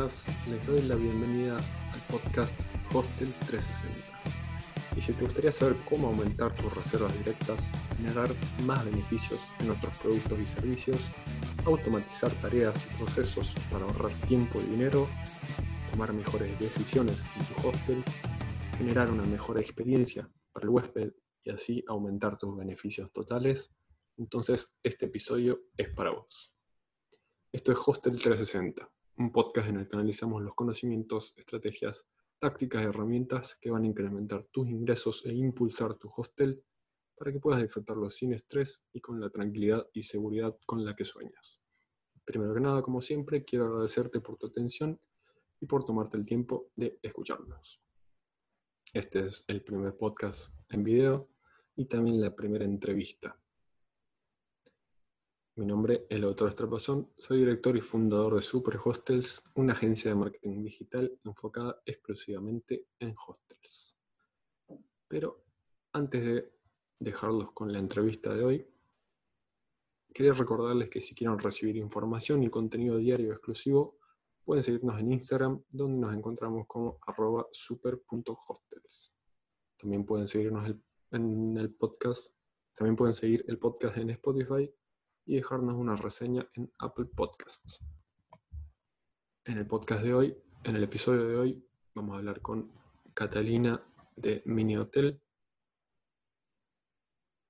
buenas, les doy la bienvenida al podcast Hostel 360. Y si te gustaría saber cómo aumentar tus reservas directas, generar más beneficios en nuestros productos y servicios, automatizar tareas y procesos para ahorrar tiempo y dinero, tomar mejores decisiones en tu hostel, generar una mejor experiencia para el huésped y así aumentar tus beneficios totales, entonces este episodio es para vos. Esto es Hostel 360, un podcast en el que analizamos los conocimientos, estrategias, tácticas y herramientas que van a incrementar tus ingresos e impulsar tu hostel para que puedas disfrutarlo sin estrés y con la tranquilidad y seguridad con la que sueñas. Primero que nada, como siempre, quiero agradecerte por tu atención y por tomarte el tiempo de escucharnos. Este es el primer podcast en video y también la primera entrevista. Mi nombre es Lautaro Estrapazón, soy director y fundador de Super Hostels, una agencia de marketing digital enfocada exclusivamente en hostels. Pero antes de dejarlos con la entrevista de hoy, quería recordarles que si quieren recibir información y contenido diario exclusivo, pueden seguirnos en Instagram, donde nos encontramos como arroba super.hostels. También pueden seguirnos en el podcast, también pueden seguir el podcast en Spotify y dejarnos una reseña en Apple Podcasts. En el podcast de hoy, en el episodio de hoy, vamos a hablar con Catalina de Mini Hotel,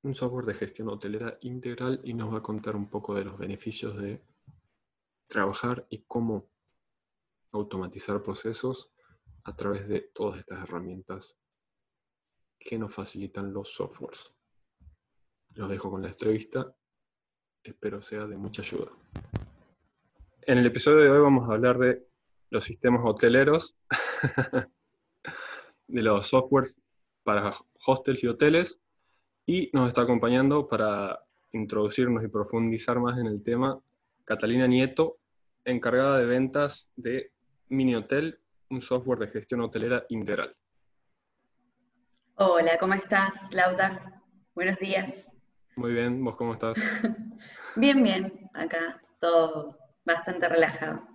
un software de gestión hotelera integral y nos va a contar un poco de los beneficios de trabajar y cómo automatizar procesos a través de todas estas herramientas que nos facilitan los softwares. Los dejo con la entrevista espero sea de mucha ayuda. En el episodio de hoy vamos a hablar de los sistemas hoteleros, de los softwares para hostels y hoteles, y nos está acompañando para introducirnos y profundizar más en el tema Catalina Nieto, encargada de ventas de Mini Hotel, un software de gestión hotelera integral. Hola, ¿cómo estás, Lauda? Buenos días. Muy bien, ¿vos cómo estás? bien, bien, acá todo bastante relajado.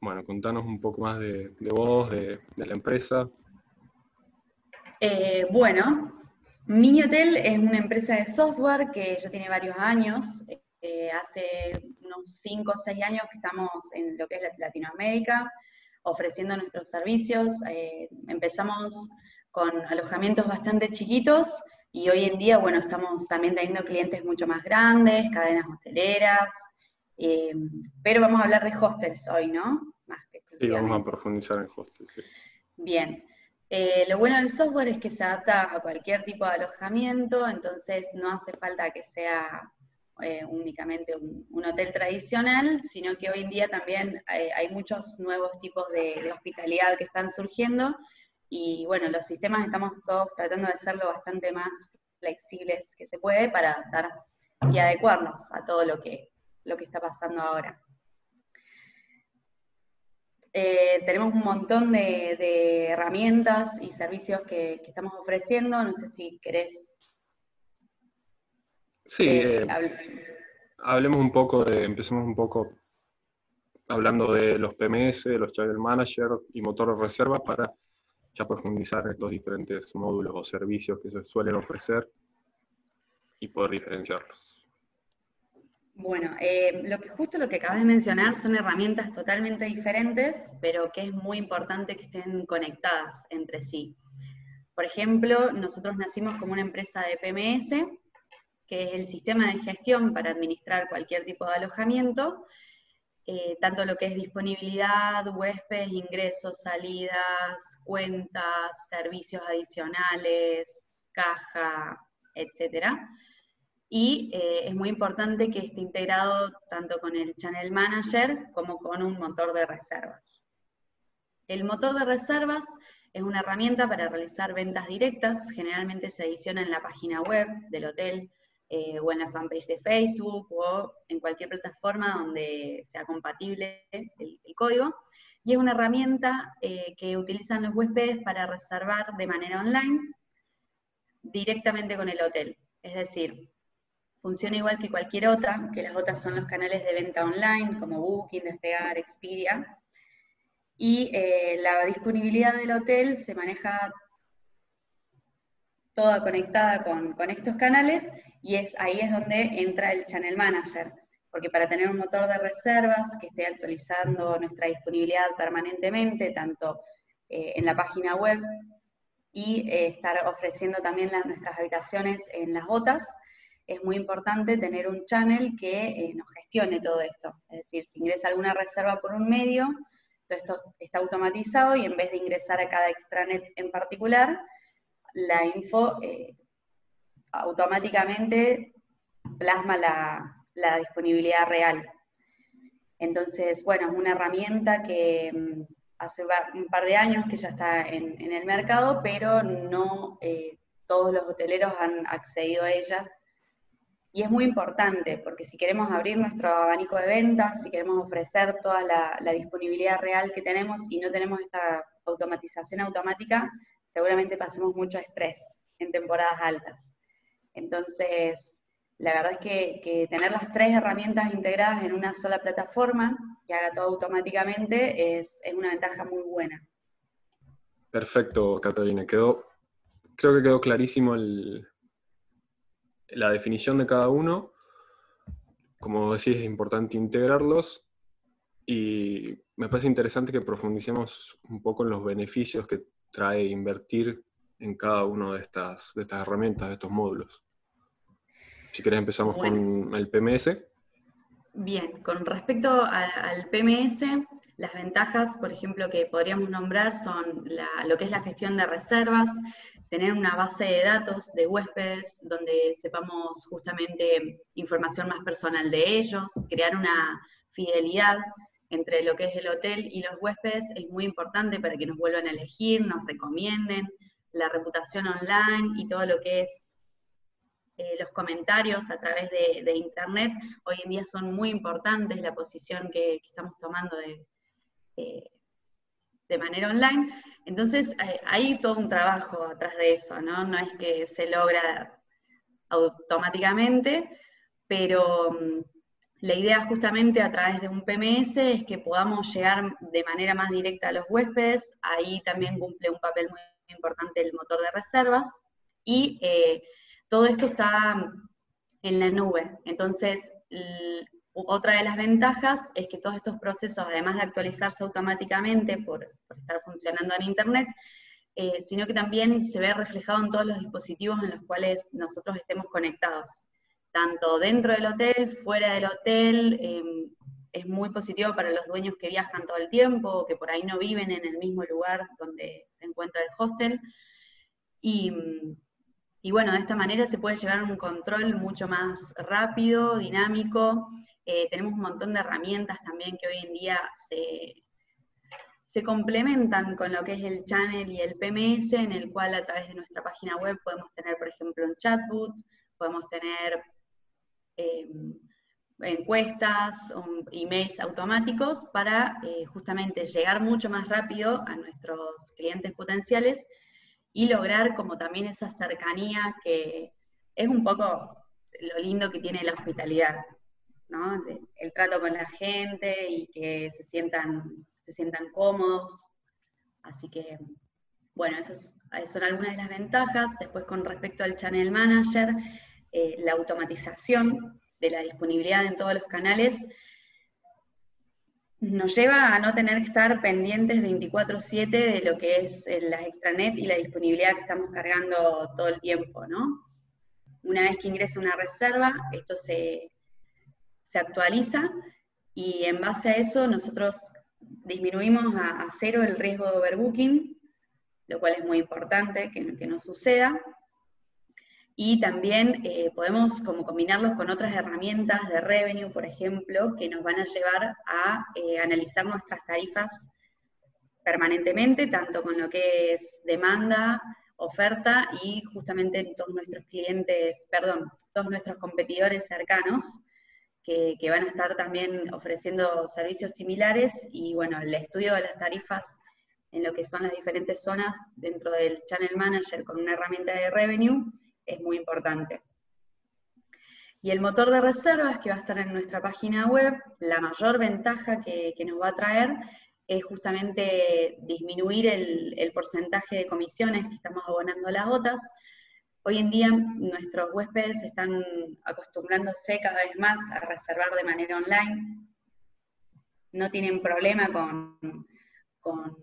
Bueno, contanos un poco más de, vos, de, la empresa. Eh, bueno, Mini Hotel es una empresa de software que ya tiene varios años. Eh, hace unos 5 o 6 años que estamos en lo que es Latinoamérica ofreciendo nuestros servicios. Eh, empezamos con alojamientos bastante chiquitos y hoy en día, bueno, estamos también teniendo clientes mucho más grandes, cadenas hoteleras, eh, pero vamos a hablar de hostels hoy, ¿no? Más que sí, vamos a profundizar en hostels, sí. Bien. Eh, lo bueno del software es que se adapta a cualquier tipo de alojamiento, entonces no hace falta que sea eh, únicamente un, hotel tradicional, sino que hoy en día también hay muchos nuevos tipos de, hospitalidad que están surgiendo y bueno, los sistemas estamos todos tratando de hacerlo bastante más flexibles que se puede para adaptar y adecuarnos a todo lo que, lo que está pasando ahora. Eh, tenemos un montón de, herramientas y servicios que, estamos ofreciendo. No sé si querés. Sí, eh, eh, hablemos un poco de, empecemos un poco hablando de los PMS, los Channel Manager y motor de reserva para ya profundizar en estos diferentes módulos o servicios que se suelen ofrecer y poder diferenciarlos. Bueno, eh, lo que justo lo que acabas de mencionar son herramientas totalmente diferentes, pero que es muy importante que estén conectadas entre sí. Por ejemplo, nosotros nacimos como una empresa de PMS, que es el sistema de gestión para administrar cualquier tipo de alojamiento, eh, tanto lo que es disponibilidad, huéspedes, ingresos, salidas, cuentas, servicios adicionales, caja, etc. Y eh, es muy importante que esté integrado tanto con el Channel Manager como con un motor de reservas. El motor de reservas es una herramienta para realizar ventas directas, generalmente se adiciona en la página web del hotel, eh, o en la fanpage de Facebook o en cualquier plataforma donde sea compatible el, código. Y es una herramienta eh, que utilizan los huéspedes para reservar de manera online directamente con el hotel. Es decir, funciona igual que cualquier otra, que las otras son los canales de venta online como Booking, Despegar, Expedia. Y eh, la disponibilidad del hotel se maneja toda conectada con, estos canales y es, ahí es donde entra el Channel Manager, porque para tener un motor de reservas que esté actualizando nuestra disponibilidad permanentemente, tanto eh, en la página web y eh, estar ofreciendo también nuestras habitaciones en las botas, es muy importante tener un channel que eh, nos gestione todo esto. Es decir, si ingresa alguna reserva por un medio, todo esto está automatizado y en vez de ingresar a cada extranet en particular, la info automáticamente plasma la, disponibilidad real. Entonces, bueno, es una herramienta que mm, hace un par de años que ya está en, el mercado, pero no eh, todos los hoteleros han accedido a ella. Y es muy importante, porque si queremos abrir nuestro abanico de ventas, si queremos ofrecer toda la disponibilidad real que tenemos y no tenemos esta automatización automática, seguramente pasemos mucho estrés en temporadas altas. Entonces, la verdad es que, tener las tres herramientas integradas en una sola plataforma, que haga todo automáticamente, es, una ventaja muy buena. Perfecto, Catalina. Quedó, creo que quedó clarísimo la definición de cada uno. Como decís, es importante integrarlos y me parece interesante que profundicemos un poco en los beneficios que trae invertir en cada una de estas, de estas herramientas, de estos módulos. Si querés empezamos con el PMS. Bien, con respecto al PMS, las ventajas, por ejemplo, que podríamos nombrar son lo que es la gestión de reservas, tener una base de datos de huéspedes donde sepamos justamente información más personal de ellos, crear una fidelidad entre lo que es el hotel y los huéspedes es muy importante para que nos vuelvan a elegir, nos recomienden, la reputación online y todo lo que es eh, los comentarios a través de, Internet, hoy en día son muy importantes, la posición que, estamos tomando de, de manera online. Entonces hay todo un trabajo atrás de eso, ¿no? No es que se logra automáticamente, pero mm, la idea justamente a través de un PMS es que podamos llegar de manera más directa a los huéspedes, ahí también cumple un papel muy importante el motor de reservas, y eh, todo esto está en la nube. Entonces, otra de las ventajas es que todos estos procesos, además de actualizarse automáticamente por, estar funcionando en Internet, eh, sino que también se ve reflejado en todos los dispositivos en los cuales nosotros estemos conectados tanto dentro del hotel, fuera del hotel, em, es muy positivo para los dueños que viajan todo el tiempo, que por ahí no viven en el mismo lugar donde se encuentra el hostel. Y, bueno, de esta manera se puede llevar un control mucho más rápido, dinámico. Eh, tenemos un montón de herramientas también que hoy en día se, se complementan con lo que es el channel y el PMS, en el cual a través de nuestra página web podemos tener, por ejemplo, un chatbot, podemos tener Em, encuestas, emails automáticos para eh, justamente llegar mucho más rápido a nuestros clientes potenciales y lograr como también esa cercanía que es un poco lo lindo que tiene la hospitalidad, ¿no? el trato con la gente y que se sientan, se sientan cómodos. Así que, bueno, esas son algunas de las ventajas. Después con respecto al Channel Manager, eh, la automatización de la disponibilidad en todos los canales nos lleva a no tener que estar pendientes 24/7 de lo que es la extranet y la disponibilidad que estamos cargando todo el tiempo, ¿no? Una vez que ingresa una reserva, esto se, actualiza y en base a eso nosotros disminuimos a, cero el riesgo de overbooking, lo cual es muy importante que no suceda y también eh, podemos como combinarlos con otras herramientas de revenue, por ejemplo, que nos van a llevar a eh, analizar nuestras tarifas permanentemente, tanto con lo que es demanda, oferta y justamente todos nuestros clientes, perdón, todos nuestros competidores cercanos que, que van a estar también ofreciendo servicios similares y bueno, el estudio de las tarifas en lo que son las diferentes zonas dentro del Channel Manager con una herramienta de revenue es muy importante. Y el motor de reservas que va a estar en nuestra página web, la mayor ventaja que, nos va a traer es justamente disminuir el, porcentaje de comisiones que estamos abonando a las OTAs. Hoy en día nuestros huéspedes están acostumbrándose cada vez más a reservar de manera online. No tienen problema con, con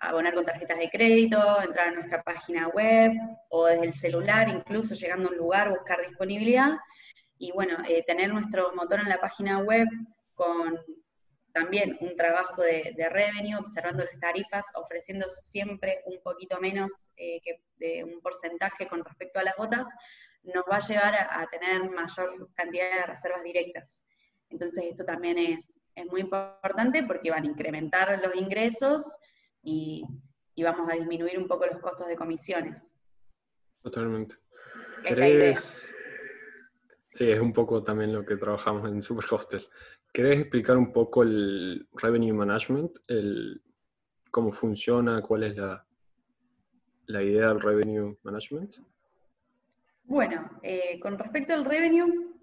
abonar con tarjetas de crédito, entrar a nuestra página web o desde el celular, incluso llegando a un lugar, buscar disponibilidad. Y bueno, eh, tener nuestro motor en la página web con también un trabajo de, revenue, observando las tarifas, ofreciendo siempre un poquito menos eh, que de un porcentaje con respecto a las botas, nos va a llevar a, tener mayor cantidad de reservas directas. Entonces esto también es, es muy importante porque van a incrementar los ingresos y, vamos a disminuir un poco los costos de comisiones. Totalmente. ¿Crees? Sí, es un poco también lo que trabajamos en Superhostel. ¿Querés explicar un poco el revenue management? El, ¿Cómo funciona? ¿Cuál es la, la idea del revenue management? Bueno, eh, con respecto al revenue,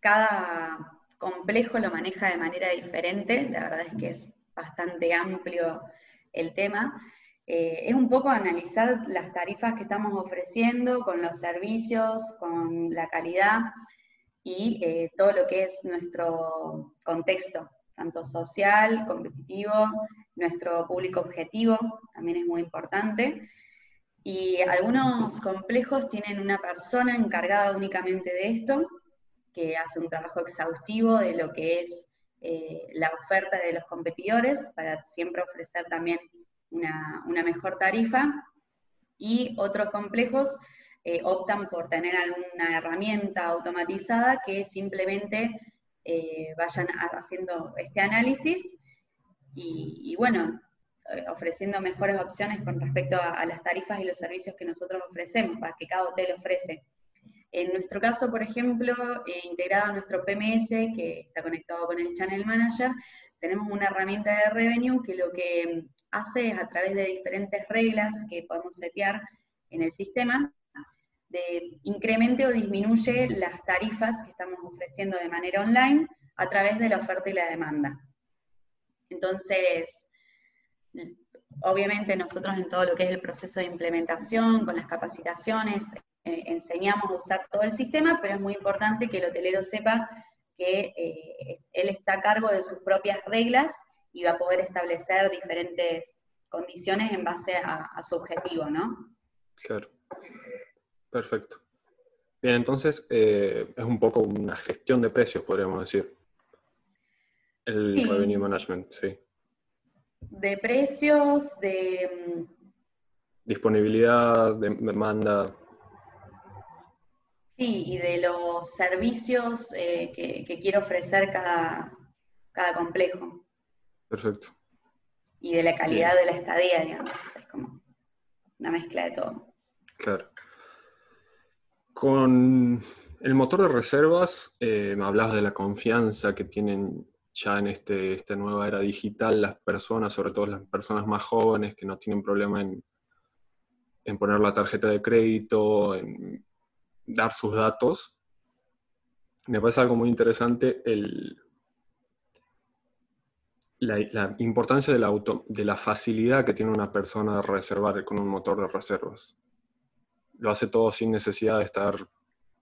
cada complejo lo maneja de manera diferente. La verdad es que es bastante amplio el tema. Eh, es un poco analizar las tarifas que estamos ofreciendo con los servicios, con la calidad y eh, todo lo que es nuestro contexto, tanto social, competitivo, nuestro público objetivo, también es muy importante. Y algunos complejos tienen una persona encargada únicamente de esto, que hace un trabajo exhaustivo de lo que es eh, la oferta de los competidores para siempre ofrecer también una, una mejor tarifa. Y otros complejos eh, optan por tener alguna herramienta automatizada que simplemente eh, vayan haciendo este análisis y, bueno, ofreciendo mejores opciones con respecto a, las tarifas y los servicios que nosotros ofrecemos, para que cada hotel ofrece. En nuestro caso, por ejemplo, integrado a nuestro PMS, que está conectado con el Channel Manager, tenemos una herramienta de revenue que lo que hace es a través de diferentes reglas que podemos setear en el sistema, de incremente o disminuye las tarifas que estamos ofreciendo de manera online a través de la oferta y la demanda. Entonces, obviamente nosotros en todo lo que es el proceso de implementación, con las capacitaciones, eh, enseñamos a usar todo el sistema, pero es muy importante que el hotelero sepa que eh, él está a cargo de sus propias reglas y va a poder establecer diferentes condiciones en base a, a su objetivo, ¿no? Claro. Perfecto. Bien, entonces eh, es un poco una gestión de precios, podríamos decir. El revenue management, sí. De precios, de... Mm, Disponibilidad, de demanda. Sí, y de los servicios eh, que, que, quiere ofrecer cada, cada complejo. Perfecto. Y de la calidad de la estadía, digamos. Es como una mezcla de todo. Claro. Con el motor de reservas, eh, me hablabas de la confianza que tienen ya en este, esta nueva era digital las personas, sobre todo las personas más jóvenes que no tienen problema en, poner la tarjeta de crédito, en dar sus datos. Me parece algo muy interesante la, importancia de la, de la facilidad que tiene una persona de reservar con un motor de reservas lo hace todo sin necesidad de estar,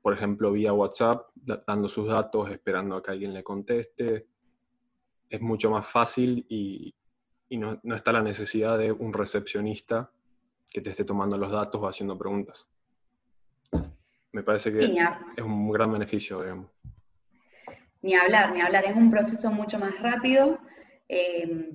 por ejemplo, vía WhatsApp, dando sus datos, esperando a que alguien le conteste. Es mucho más fácil y, no, está la necesidad de un recepcionista que te esté tomando los datos o haciendo preguntas. Me parece que es un gran beneficio, digamos. Ni hablar, ni hablar. Es un proceso mucho más rápido. Eh,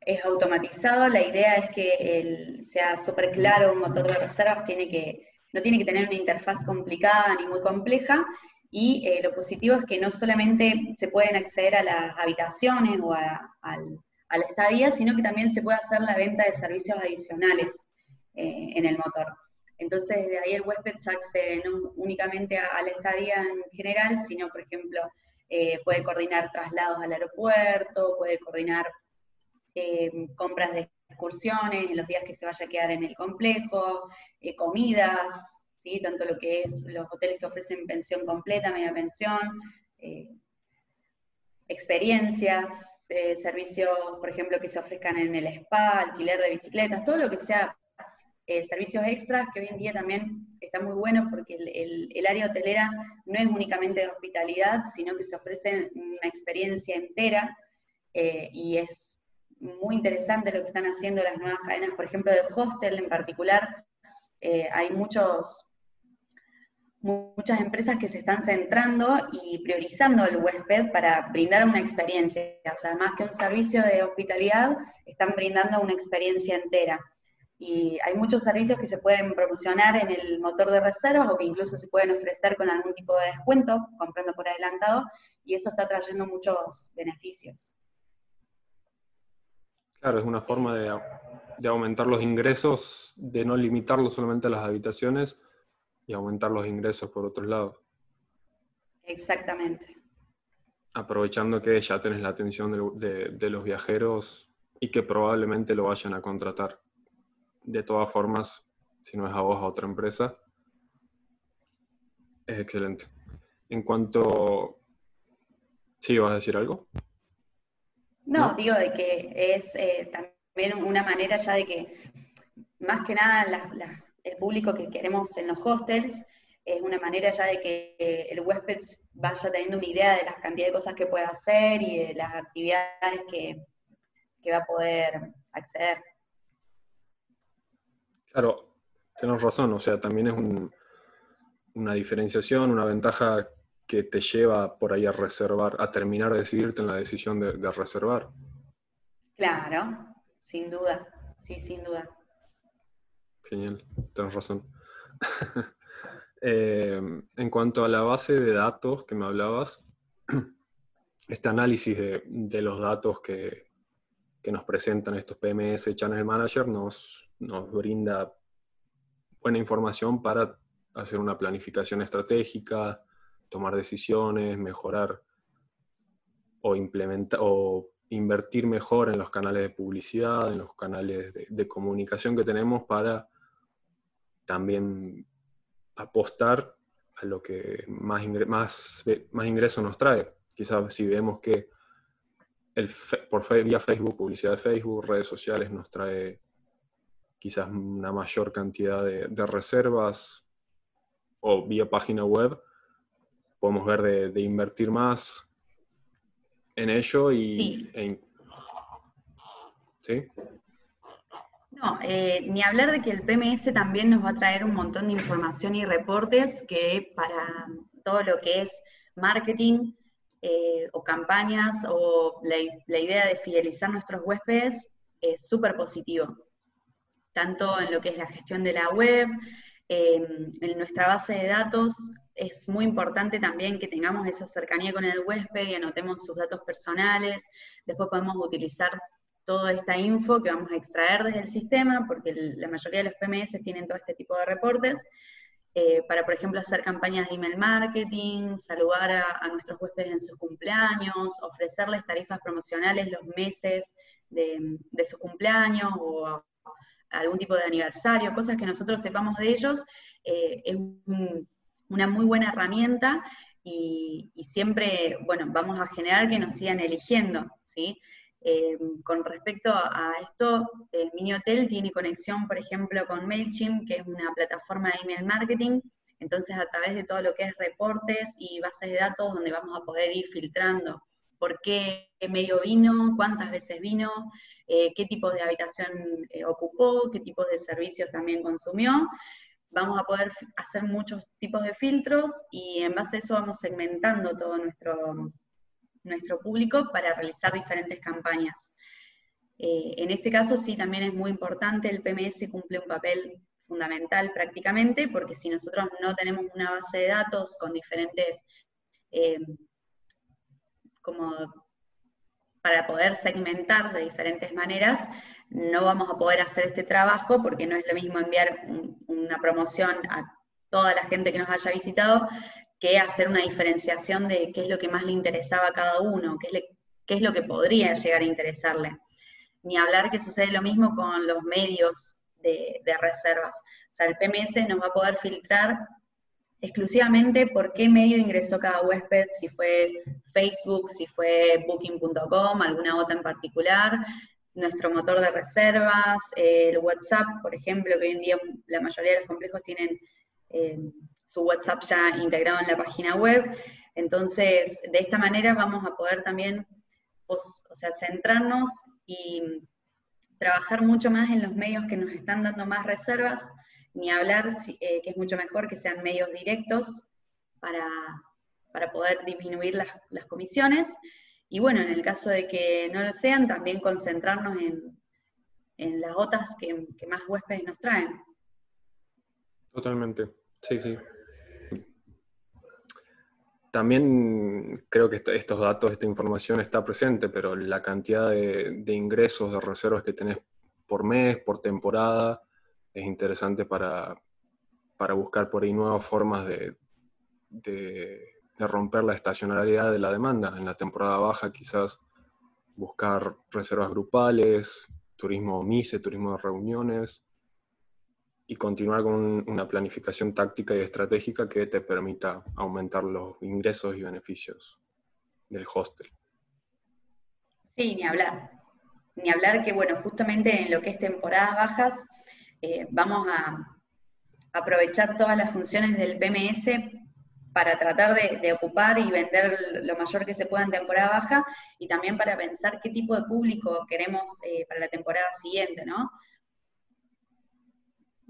es automatizado, la idea es que el, sea súper claro, un motor de reservas tiene que, no tiene que tener una interfaz complicada ni muy compleja, y eh, lo positivo es que no solamente se pueden acceder a las habitaciones o a, la estadía, sino que también se puede hacer la venta de servicios adicionales eh, en el motor. Entonces, de ahí el huésped ya accede no únicamente a, la estadía en general, sino, por ejemplo, eh, puede coordinar traslados al aeropuerto, puede coordinar eh, compras de excursiones en los días que se vaya a quedar en el complejo, eh, comidas, ¿sí? tanto lo que es los hoteles que ofrecen pensión completa, media pensión, experiencias, servicios, por ejemplo, que se ofrezcan en el spa, alquiler de bicicletas, todo lo que sea eh, servicios extras, que hoy en día también está muy bueno porque el, área hotelera no es únicamente de hospitalidad, sino que se ofrece una experiencia entera eh, y es muy interesante lo que están haciendo las nuevas cadenas, por ejemplo, de hostel en particular. hay muchos muchas empresas que se están centrando y priorizando al huésped para brindar una experiencia. O sea, más que un servicio de hospitalidad, están brindando una experiencia entera. Y hay muchos servicios que se pueden promocionar en el motor de reservas o que incluso se pueden ofrecer con algún tipo de descuento, comprando por adelantado, y eso está trayendo muchos beneficios. Claro, es una forma de, de aumentar los ingresos, de no limitarlo solamente a las habitaciones, y aumentar los ingresos por otro lado. Exactamente. Aprovechando que ya tenés la atención de, los viajeros y que probablemente lo vayan a contratar. De todas formas, si no es a vos, a otra empresa, es excelente. En cuanto... ¿Sí vas a decir algo? No, digo de que es eh, también una manera ya de que, más que nada, el público que queremos en los hostels, es una manera ya de que el huésped vaya teniendo una idea de la cantidad de cosas que puede hacer y de las actividades que, va a poder acceder. Claro, tenés razón, o sea, también es una diferenciación, una ventaja que te lleva por ahí a reservar, a terminar de decidirte en la decisión de, de reservar. Claro, sin duda, sí, sin duda. Genial, tienes razón. Eh, en cuanto a la base de datos que me hablabas, este análisis de, los datos que, nos presentan estos PMS Channel Manager nos, nos brinda buena información para hacer una planificación estratégica, tomar decisiones, mejorar o implementar o invertir mejor en los canales de publicidad, en los canales de comunicación que tenemos para también apostar a lo que más, más, más ingresos nos trae. Quizás si vemos que el, por vía Facebook, publicidad de Facebook, redes sociales nos trae quizás una mayor cantidad de, reservas o vía página web, podemos ver de, invertir más en ello y... ¿sí? No, eh, ni hablar de que el PMS también nos va a traer un montón de información y reportes que para todo lo que es marketing eh, o campañas o la, idea de fidelizar nuestros huéspedes es súper positivo. Tanto en lo que es la gestión de la web, en nuestra base de datos, es muy importante también que tengamos esa cercanía con el huésped y anotemos sus datos personales. Después podemos utilizar toda esta info que vamos a extraer desde el sistema, porque la mayoría de los PMS tienen todo este tipo de reportes, eh, para, por ejemplo, hacer campañas de email marketing, saludar a, nuestros huéspedes en sus cumpleaños, ofrecerles tarifas promocionales los meses de, su cumpleaños o algún tipo de aniversario, cosas que nosotros sepamos de ellos, eh, es una muy buena herramienta y, y, siempre, bueno, vamos a generar que nos sigan eligiendo, ¿sí? Eh, con respecto a esto, el Mini Hotel tiene conexión, por ejemplo, con MailChimp, que es una plataforma de email marketing. Entonces, a través de todo lo que es reportes y bases de datos, donde vamos a poder ir filtrando por qué medio vino, cuántas veces vino, eh, qué tipo de habitación eh, ocupó, qué tipos de servicios también consumió. Vamos a poder hacer muchos tipos de filtros y en base a eso vamos segmentando todo nuestro, nuestro público para realizar diferentes campañas. Eh, en este caso sí también es muy importante, el PMS cumple un papel fundamental prácticamente, porque si nosotros no tenemos una base de datos con diferentes, eh, como para poder segmentar de diferentes maneras, no vamos a poder hacer este trabajo porque no es lo mismo enviar una promoción a toda la gente que nos haya visitado que hacer una diferenciación de qué es lo que más le interesaba a cada uno, qué es, lo que podría llegar a interesarle. Ni hablar que sucede lo mismo con los medios de, reservas. O sea, el PMS nos va a poder filtrar exclusivamente por qué medio ingresó cada huésped, si fue Facebook, si fue booking.com, alguna otra en particular, nuestro motor de reservas, el WhatsApp, por ejemplo, que hoy en día la mayoría de los complejos tienen eh, su WhatsApp ya integrado en la página web. Entonces, de esta manera vamos a poder también o sea, centrarnos y trabajar mucho más en los medios que nos están dando más reservas, ni hablar eh, que es mucho mejor que sean medios directos para, poder disminuir las, comisiones. Y bueno, en el caso de que no lo sean, también concentrarnos en, las otras que más huéspedes nos traen. Totalmente, sí, sí. También creo que estos datos, esta información está presente, pero la cantidad de, ingresos, de reservas que tenés por mes, por temporada, es interesante para, buscar por ahí nuevas formas de, de, romper la estacionalidad de la demanda. En la temporada baja quizás buscar reservas grupales, turismo MICE, turismo de reuniones, y continuar con una planificación táctica y estratégica que te permita aumentar los ingresos y beneficios del hostel. Sí, ni hablar. Ni hablar que, bueno, justamente en lo que es temporadas bajas, eh, vamos a aprovechar todas las funciones del PMS para tratar de, ocupar y vender lo mayor que se pueda en temporada baja y también para pensar qué tipo de público queremos eh, para la temporada siguiente, ¿no?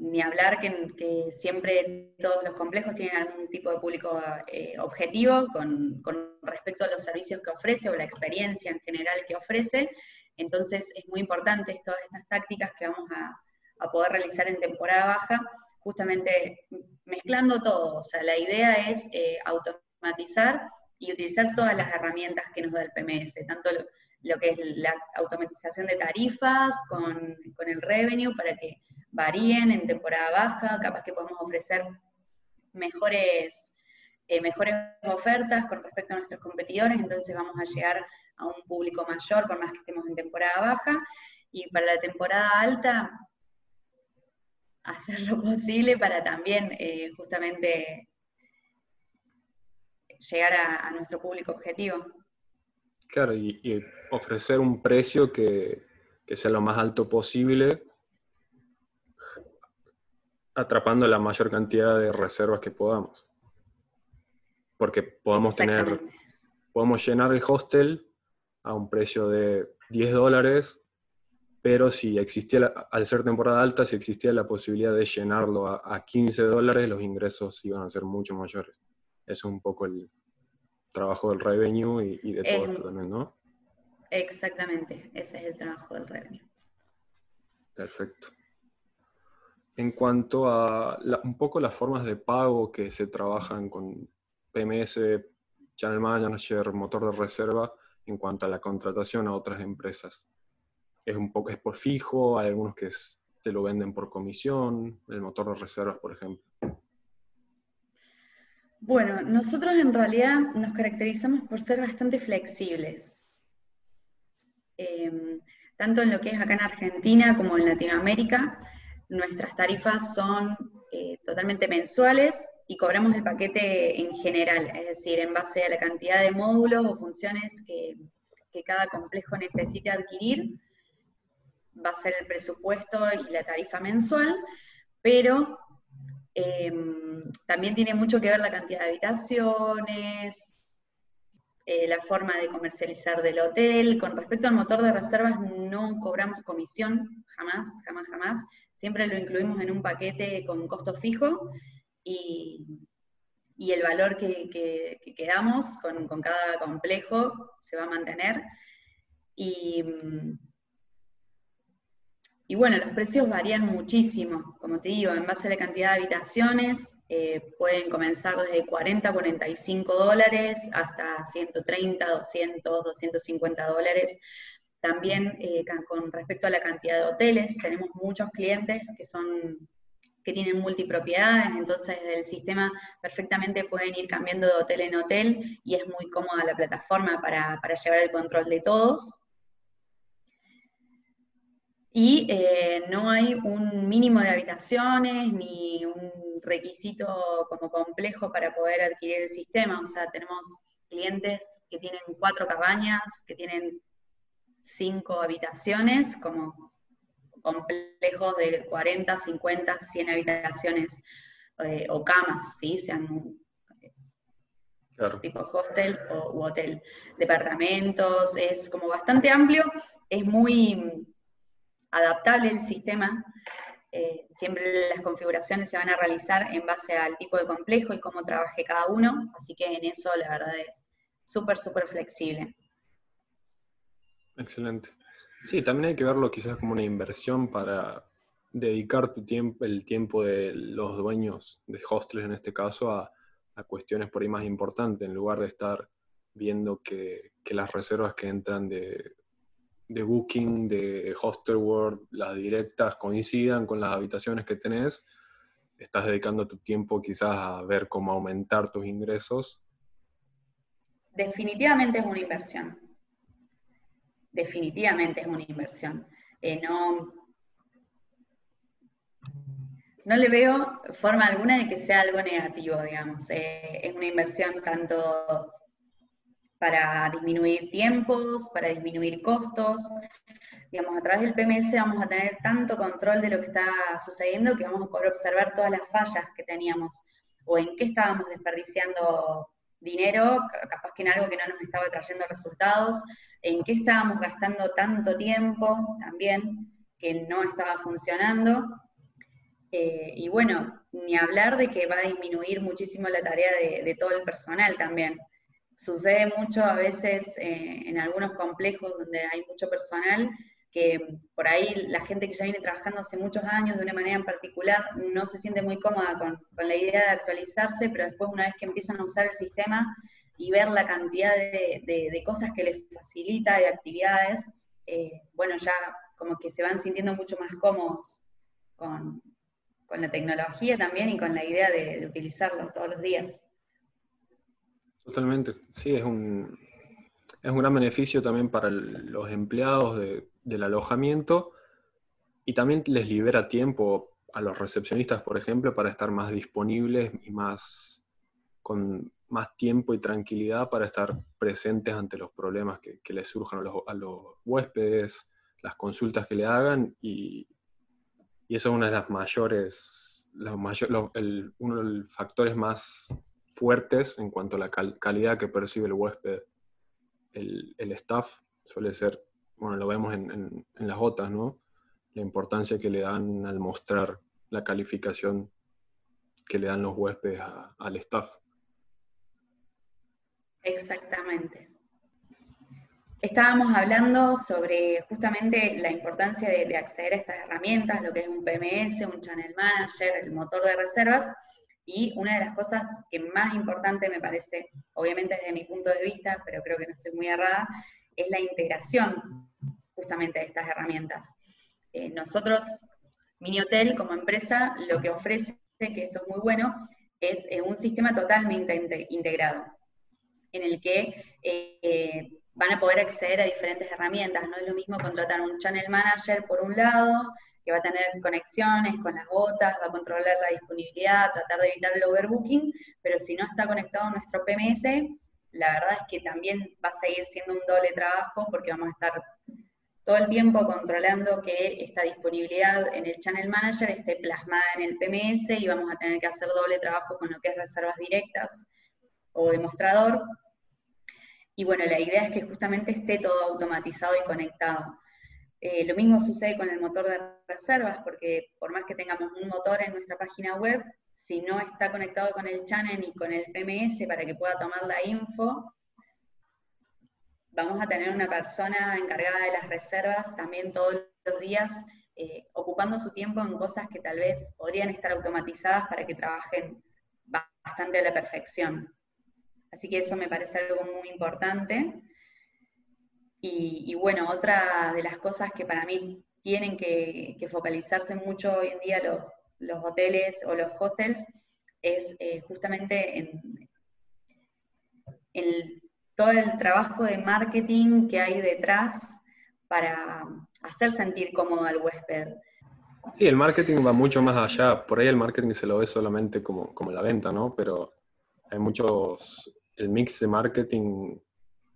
Ni hablar que, siempre todos los complejos tienen algún tipo de público eh, objetivo con, respecto a los servicios que ofrece o la experiencia en general que ofrece. Entonces es muy importante todas estas tácticas que vamos a, poder realizar en temporada baja, justamente mezclando todo. O sea, la idea es eh, automatizar y utilizar todas las herramientas que nos da el PMS, tanto lo, que es la automatización de tarifas con, con el revenue para que varíen en temporada baja, capaz que podemos ofrecer mejores, eh, mejores ofertas con respecto a nuestros competidores, entonces vamos a llegar a un público mayor por más que estemos en temporada baja. Y para la temporada alta, hacer lo posible para también eh, justamente llegar a, nuestro público objetivo. Claro, y, ofrecer un precio que, que, sea lo más alto posible atrapando la mayor cantidad de reservas que podamos. Porque podamos tener, podemos llenar el hostel a un precio de 10 dólares, pero si existía, al ser temporada alta, si existía la posibilidad de llenarlo a, 15 dólares, los ingresos iban a ser mucho mayores. Eso es un poco el trabajo del revenue y, de todo esto también, ¿no? Exactamente, ese es el trabajo del revenue. Perfecto en cuanto a un poco las formas de pago que se trabajan con PMS, Channel Manager, motor de reserva, en cuanto a la contratación a otras empresas. Es un poco es por fijo, hay algunos que te lo venden por comisión, el motor de reservas, por ejemplo. Bueno, nosotros en realidad nos caracterizamos por ser bastante flexibles. Em, tanto en lo que es acá en Argentina como en Latinoamérica, nuestras tarifas son eh, totalmente mensuales y cobramos el paquete en general, es decir, en base a la cantidad de módulos o funciones que, cada complejo necesite adquirir, va a ser el presupuesto y la tarifa mensual, pero em, también tiene mucho que ver la cantidad de habitaciones, eh, la forma de comercializar del hotel. Con respecto al motor de reservas, no cobramos comisión, jamás, jamás, jamás siempre lo incluimos en un paquete con costo fijo y, el valor que, que, damos con, cada complejo se va a mantener. Y, bueno, los precios varían muchísimo, como te digo, en base a la cantidad de habitaciones, eh, pueden comenzar desde 40, 45 dólares hasta 130, 200, 250 dólares. También eh, con respecto a la cantidad de hoteles, tenemos muchos clientes que son que tienen multipropiedades, entonces el sistema perfectamente pueden ir cambiando de hotel en hotel y es muy cómoda la plataforma para, llevar el control de todos. Y eh, no hay un mínimo de habitaciones ni un requisito como complejo para poder adquirir el sistema. O sea, tenemos clientes que tienen cuatro cabañas, que tienen cinco habitaciones, como complejos de 40, 50, 100 habitaciones eh, o camas, ¿sí? sean tipo hostel o, u hotel. Departamentos, es como bastante amplio, es muy adaptable el sistema. Eh, siempre las configuraciones se van a realizar en base al tipo de complejo y cómo trabaje cada uno, así que en eso la verdad es súper, súper flexible. Excelente. Sí, también hay que verlo quizás como una inversión para dedicar tu tiempo, el tiempo de los dueños de hostels en este caso a, cuestiones por ahí más importantes, en lugar de estar viendo que, las reservas que entran de, de Booking, de Hostel World, las directas coincidan con las habitaciones que tenés, estás dedicando tu tiempo quizás a ver cómo aumentar tus ingresos. Definitivamente es una inversión. Definitivamente es una inversión. Eh, no, no le veo forma alguna de que sea algo negativo, digamos. Eh, es una inversión tanto para disminuir tiempos, para disminuir costos. Digamos, a través del PMS vamos a tener tanto control de lo que está sucediendo que vamos a poder observar todas las fallas que teníamos o en qué estábamos desperdiciando dinero, capaz que en algo que no nos estaba trayendo resultados, en qué estábamos gastando tanto tiempo también que no estaba funcionando. Eh, y bueno, ni hablar de que va a disminuir muchísimo la tarea de todo el personal también. Sucede mucho a veces eh, en algunos complejos donde hay mucho personal que por ahí la gente que ya viene trabajando hace muchos años de una manera en particular no se siente muy cómoda con, la idea de actualizarse, pero después una vez que empiezan a usar el sistema y ver la cantidad de, cosas que les facilita, de actividades, eh, bueno, ya como que se van sintiendo mucho más cómodos con, la tecnología también y con la idea de utilizarlo todos los días. Totalmente, sí, es un, es un gran beneficio también para los empleados del alojamiento y también les libera tiempo a los recepcionistas, por ejemplo, para estar más disponibles y más con más tiempo y tranquilidad para estar presentes ante los problemas que, les surjan a los, huéspedes, las consultas que le hagan y, eso es una de las mayores, los uno de los factores más fuertes en cuanto a la calidad que percibe el huésped. El, staff suele ser, bueno, lo vemos en, las gotas, ¿no? La importancia que le dan al mostrar la calificación que le dan los huéspedes al staff. Exactamente. Estábamos hablando sobre justamente la importancia de, de, acceder a estas herramientas, lo que es un PMS, un Channel Manager, el motor de reservas, y una de las cosas que más importante me parece, obviamente desde mi punto de vista, pero creo que no estoy muy errada, es la integración justamente de estas herramientas. Eh, nosotros, Mini Hotel, como empresa, lo que ofrece, que esto es muy bueno, es eh, un sistema totalmente integrado, en el que eh, van a poder acceder a diferentes herramientas. No es lo mismo contratar un channel manager por un lado, que va a tener conexiones con las botas, va a controlar la disponibilidad, tratar de evitar el overbooking, pero si no está conectado a nuestro PMS, la verdad es que también va a seguir siendo un doble trabajo porque vamos a estar todo el tiempo controlando que esta disponibilidad en el Channel Manager esté plasmada en el PMS y vamos a tener que hacer doble trabajo con lo que es reservas directas o demostrador. Y bueno, la idea es que justamente esté todo automatizado y conectado. Eh, lo mismo sucede con el motor de reservas, porque por más que tengamos un motor en nuestra página web, si no está conectado con el channel y con el PMS para que pueda tomar la info, vamos a tener una persona encargada de las reservas también todos los días, eh, ocupando su tiempo en cosas que tal vez podrían estar automatizadas para que trabajen bastante a la perfección. Así que eso me parece algo muy importante. Y, bueno, otra de las cosas que para mí tienen que, focalizarse mucho hoy en día los, hoteles o los hostels es eh, justamente en, todo el trabajo de marketing que hay detrás para hacer sentir cómodo al huésped. Sí, el marketing va mucho más allá. Por ahí el marketing se lo ve solamente como, como la venta, ¿no? Pero hay muchos, el mix de marketing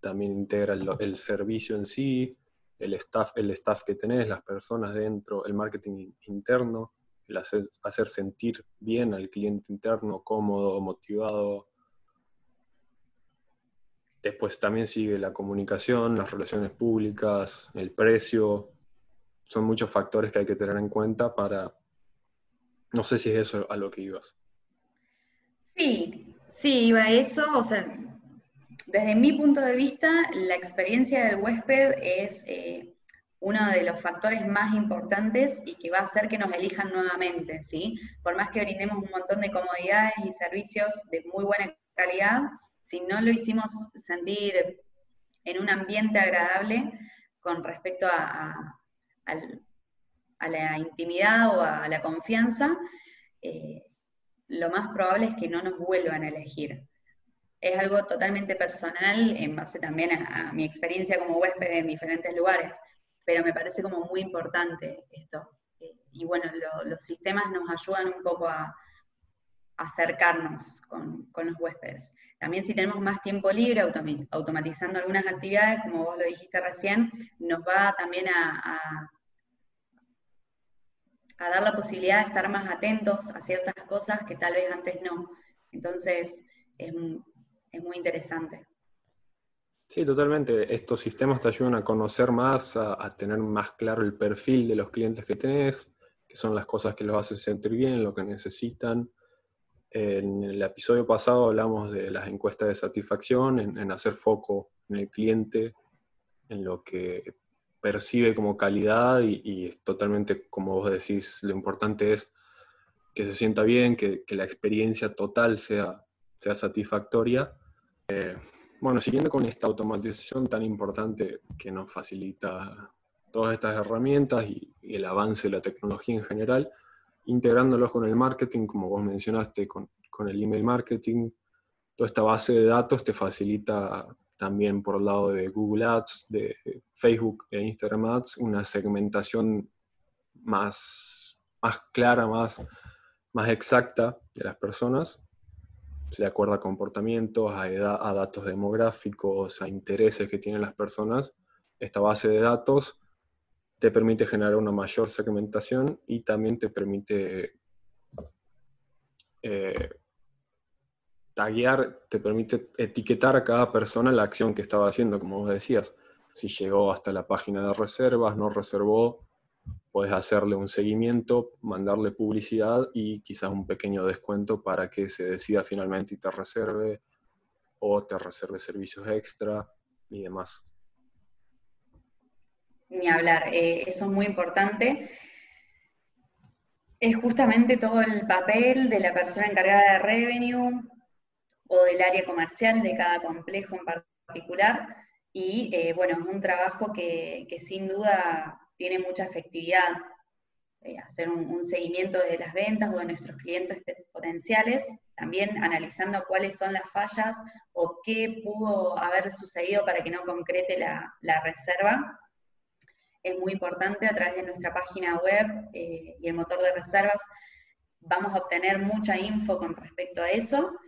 también integra el, servicio en sí, el staff, el staff que tenés, las personas dentro, el marketing interno, el hacer, hacer sentir bien al cliente interno, cómodo, motivado. Después también sigue la comunicación, las relaciones públicas, el precio, son muchos factores que hay que tener en cuenta para, no sé si es eso a lo que ibas. Sí, sí, iba a eso, o sea, desde mi punto de vista, la experiencia del huésped es eh, uno de los factores más importantes y que va a hacer que nos elijan nuevamente, ¿sí? Por más que brindemos un montón de comodidades y servicios de muy buena calidad, si no lo hicimos sentir en un ambiente agradable con respecto a, la intimidad o a la confianza, eh, lo más probable es que no nos vuelvan a elegir. Es algo totalmente personal en base también a, mi experiencia como huésped en diferentes lugares, pero me parece como muy importante esto. Eh, y bueno, los sistemas nos ayudan un poco a, acercarnos con, los huéspedes. También si tenemos más tiempo libre, automatizando algunas actividades, como vos lo dijiste recién, nos va también a, a dar la posibilidad de estar más atentos a ciertas cosas que tal vez antes no. Entonces, es, muy interesante. Sí, totalmente. Estos sistemas te ayudan a conocer más, a, tener más claro el perfil de los clientes que tenés, que son las cosas que los hacen sentir bien, lo que necesitan. En el episodio pasado hablamos de las encuestas de satisfacción, en hacer foco en el cliente, en lo que percibe como calidad y, es totalmente, como vos decís, lo importante es que se sienta bien, que, la experiencia total sea, sea satisfactoria. Eh, bueno, siguiendo con esta automatización tan importante que nos facilita todas estas herramientas y, el avance de la tecnología en general, integrándolos con el marketing, como vos mencionaste, con, con el email marketing, toda esta base de datos te facilita también por el lado de Google Ads, de Facebook e Instagram Ads, una segmentación más, más clara, más, más exacta de las personas, de acuerdo a comportamientos, a, edad, a datos demográficos, a intereses que tienen las personas. Esta base de datos te permite generar una mayor segmentación y también te permite eh, taguear te permite etiquetar a cada persona la acción que estaba haciendo, como vos decías. Si llegó hasta la página de reservas, no reservó, puedes hacerle un seguimiento, mandarle publicidad y quizás un pequeño descuento para que se decida finalmente y te reserve o te reserve servicios extra y demás. Ni hablar, eh, eso es muy importante. Es justamente todo el papel de la persona encargada de revenue, o del área comercial de cada complejo en particular. Y eh, bueno, es un trabajo que, sin duda tiene mucha efectividad. Eh, hacer un, seguimiento de las ventas o de nuestros clientes potenciales, también analizando cuáles son las fallas o qué pudo haber sucedido para que no concrete la, reserva. Es muy importante a través de nuestra página web eh, y el motor de reservas vamos a obtener mucha info con respecto a eso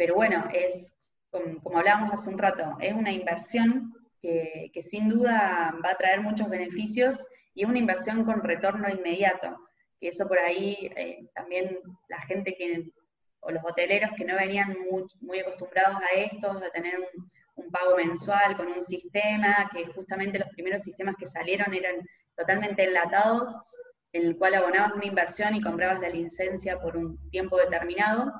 pero bueno, es, como, hablábamos hace un rato, es una inversión que, sin duda va a traer muchos beneficios y es una inversión con retorno inmediato. Y eso por ahí eh, también la gente que, o los hoteleros que no venían muy, acostumbrados a esto, a tener un, pago mensual con un sistema, que justamente los primeros sistemas que salieron eran totalmente enlatados, en el cual abonabas una inversión y comprabas la licencia por un tiempo determinado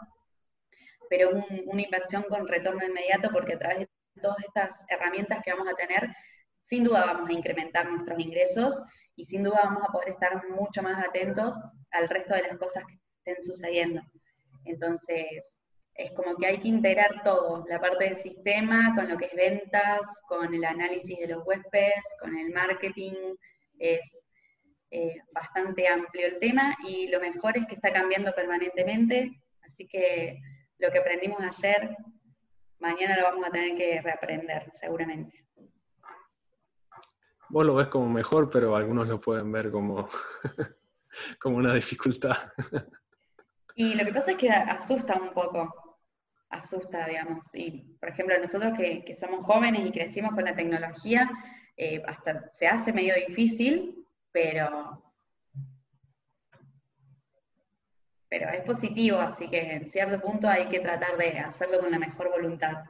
pero una inversión con retorno inmediato porque a través de todas estas herramientas que vamos a tener, sin duda vamos a incrementar nuestros ingresos y sin duda vamos a poder estar mucho más atentos al resto de las cosas que estén sucediendo. Entonces, es como que hay que integrar todo, la parte del sistema, con lo que es ventas, con el análisis de los huéspedes, con el marketing, es eh, bastante amplio el tema y lo mejor es que está cambiando permanentemente, así que lo que aprendimos ayer, mañana lo vamos a tener que reaprender, seguramente. vos lo ves como mejor, pero algunos lo pueden ver como, como una dificultad. Y lo que pasa es que asusta un poco, asusta, digamos. Y, por ejemplo, nosotros que, somos jóvenes y crecimos con la tecnología, eh, hasta se hace medio difícil, pero, pero es positivo, así que en cierto punto hay que tratar de hacerlo con la mejor voluntad.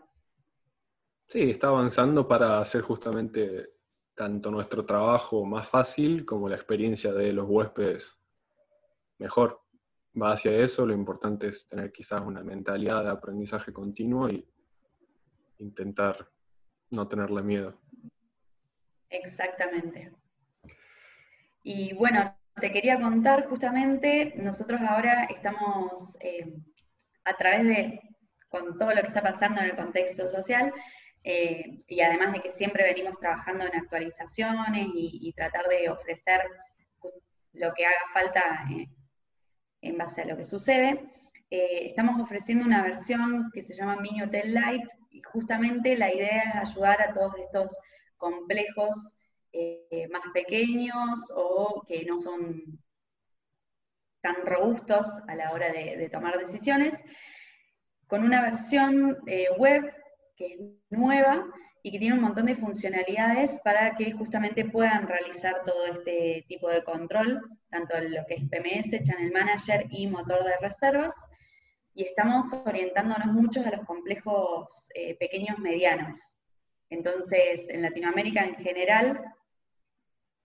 Sí, está avanzando para hacer justamente tanto nuestro trabajo más fácil como la experiencia de los huéspedes mejor. Va hacia eso, lo importante es tener quizás una mentalidad de aprendizaje continuo y intentar no tenerle miedo. Exactamente. Y bueno, te quería contar justamente, nosotros ahora estamos eh, a través de, con todo lo que está pasando en el contexto social, eh, y además de que siempre venimos trabajando en actualizaciones y, tratar de ofrecer lo que haga falta eh, en base a lo que sucede, estamos ofreciendo una versión que se llama Mini Hotel Light y justamente la idea es ayudar a todos estos complejos más pequeños o que no son tan robustos a la hora de, tomar decisiones, con una versión web que es nueva y que tiene un montón de funcionalidades para que justamente puedan realizar todo este tipo de control, tanto lo que es PMS, Channel Manager y motor de reservas. Y estamos orientándonos mucho a los complejos eh, pequeños medianos. Entonces, en Latinoamérica en general,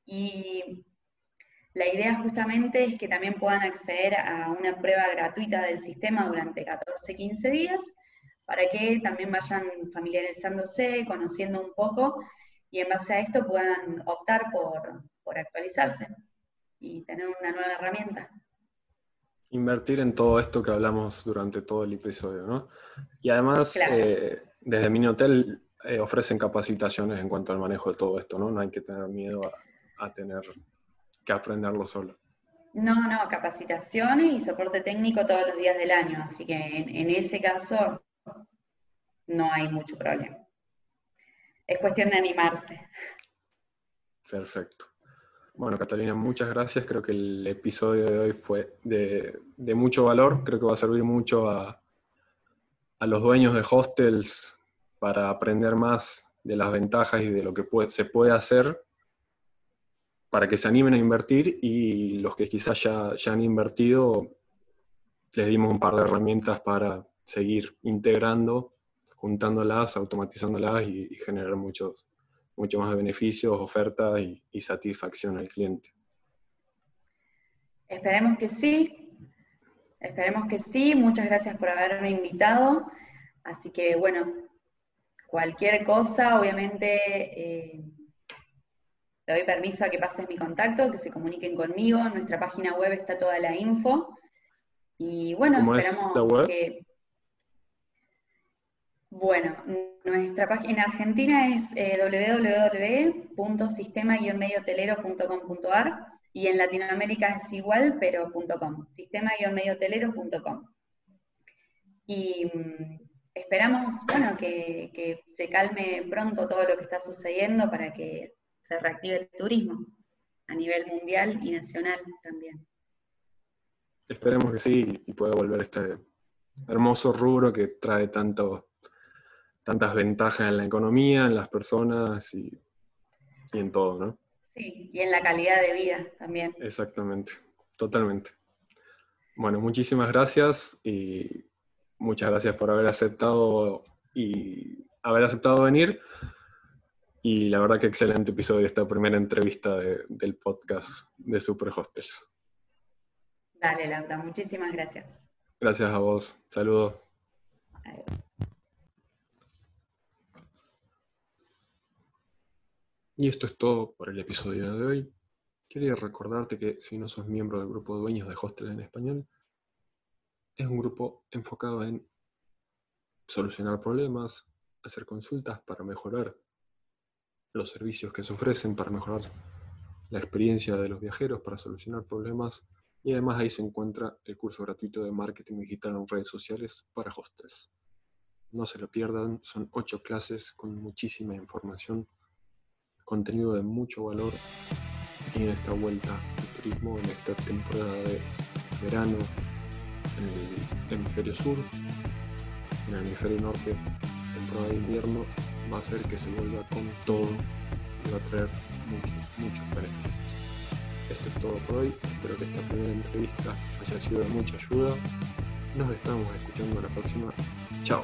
y la idea justamente es que también puedan acceder a una prueba gratuita del sistema durante 14-15 días para que también vayan familiarizándose, conociendo un poco y en base a esto puedan optar por, actualizarse y tener una nueva herramienta. Invertir en todo esto que hablamos durante todo el episodio, ¿no? Y además, eh, desde Mini Hotel eh, ofrecen capacitaciones en cuanto al manejo de todo esto, ¿no? No hay que tener miedo a, tener que aprenderlo solo. No, no, capacitaciones y soporte técnico todos los días del año, así que en ese caso no hay mucho problema. Es cuestión de animarse. Perfecto. Bueno, Catalina, muchas gracias. Creo que el episodio de hoy fue de, mucho valor. Creo que va a servir mucho a, los dueños de hostels para aprender más de las ventajas y de lo que se puede hacer para que se animen a invertir y los que quizás ya, ya han invertido, les dimos un par de herramientas para seguir integrando juntándolas, automatizándolas y, generar muchos, mucho más beneficios, ofertas y, satisfacción al cliente. Esperemos que sí, esperemos que sí. Muchas gracias por haberme invitado. Así que bueno, cualquier cosa, obviamente, eh, te doy permiso a que pases mi contacto, que se comuniquen conmigo. En nuestra página web está toda la info. Y bueno, esperamos que bueno, nuestra página en Argentina es eh, www.sistema-mediotelero.com.ar y en Latinoamérica es igual, pero .com, sistema-mediotelero.com. Y mm, esperamos, bueno, que, que se calme pronto todo lo que está sucediendo para que se reactive el turismo a nivel mundial y nacional también. Esperemos que sí y pueda volver este hermoso rubro que trae tanto tantas ventajas en la economía, en las personas y, en todo, ¿no? Sí, y en la calidad de vida también. Exactamente, totalmente. Bueno, muchísimas gracias y muchas gracias por haber aceptado y haber aceptado venir. Y la verdad que excelente episodio esta primera entrevista del podcast de Super Hostels. Dale, Laura, muchísimas gracias. Gracias a vos. Saludos. Adiós. Y esto es todo por el episodio de hoy. Quería recordarte que si no sos miembro del grupo de dueños de Hostel en español, es un grupo enfocado en solucionar problemas, hacer consultas para mejorar los servicios que se ofrecen, para mejorar la experiencia de los viajeros, para solucionar problemas. Y además ahí se encuentra el curso gratuito de marketing digital en redes sociales para hostels. No se lo pierdan, son ocho clases con muchísima información contenido de mucho valor en esta vuelta al turismo, en esta temporada de verano en el hemisferio sur, en el hemisferio norte, temporada de invierno, va a hacer que se vuelva con todo y va a traer muchos, muchos beneficios. Esto es todo por hoy, espero que esta primera entrevista haya sido de mucha ayuda. Nos estamos escuchando la próxima. Chao.